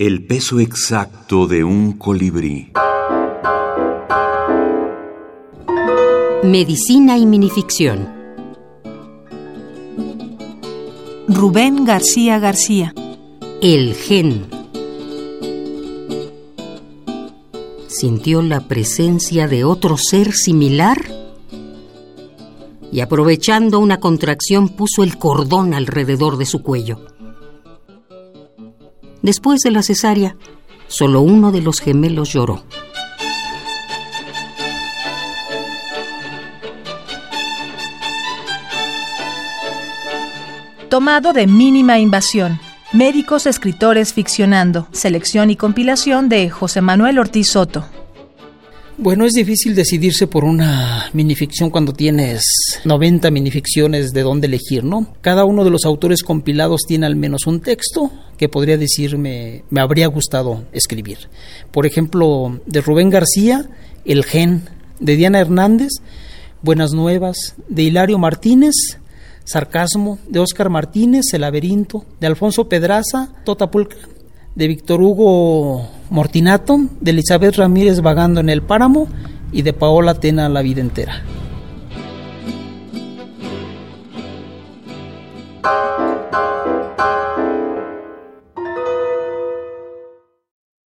El peso exacto de un colibrí. Medicina y minificción. Rubén García García. El gen. Sintió la presencia de otro ser similar y aprovechando una contracción puso el cordón alrededor de su cuello. Después de la cesárea, solo uno de los gemelos lloró. Tomado de mínima invasión. Médicos escritores ficcionando. Selección y compilación de José Manuel Ortiz Soto. Bueno, es difícil decidirse por una minificción cuando tienes 90 minificciones de dónde elegir, ¿no? Cada uno de los autores compilados tiene al menos un texto que podría decirme me habría gustado escribir. Por ejemplo, de Rubén García, El Gen, de Diana Hernández, Buenas Nuevas, de Hilario Martínez, Sarcasmo, de Óscar Martínez, El Laberinto, de Alfonso Pedraza, Totapulcra, de Víctor Hugo Mortinato, de Elizabeth Ramírez Vagando en el Páramo y de Paola Tena La Vida Entera.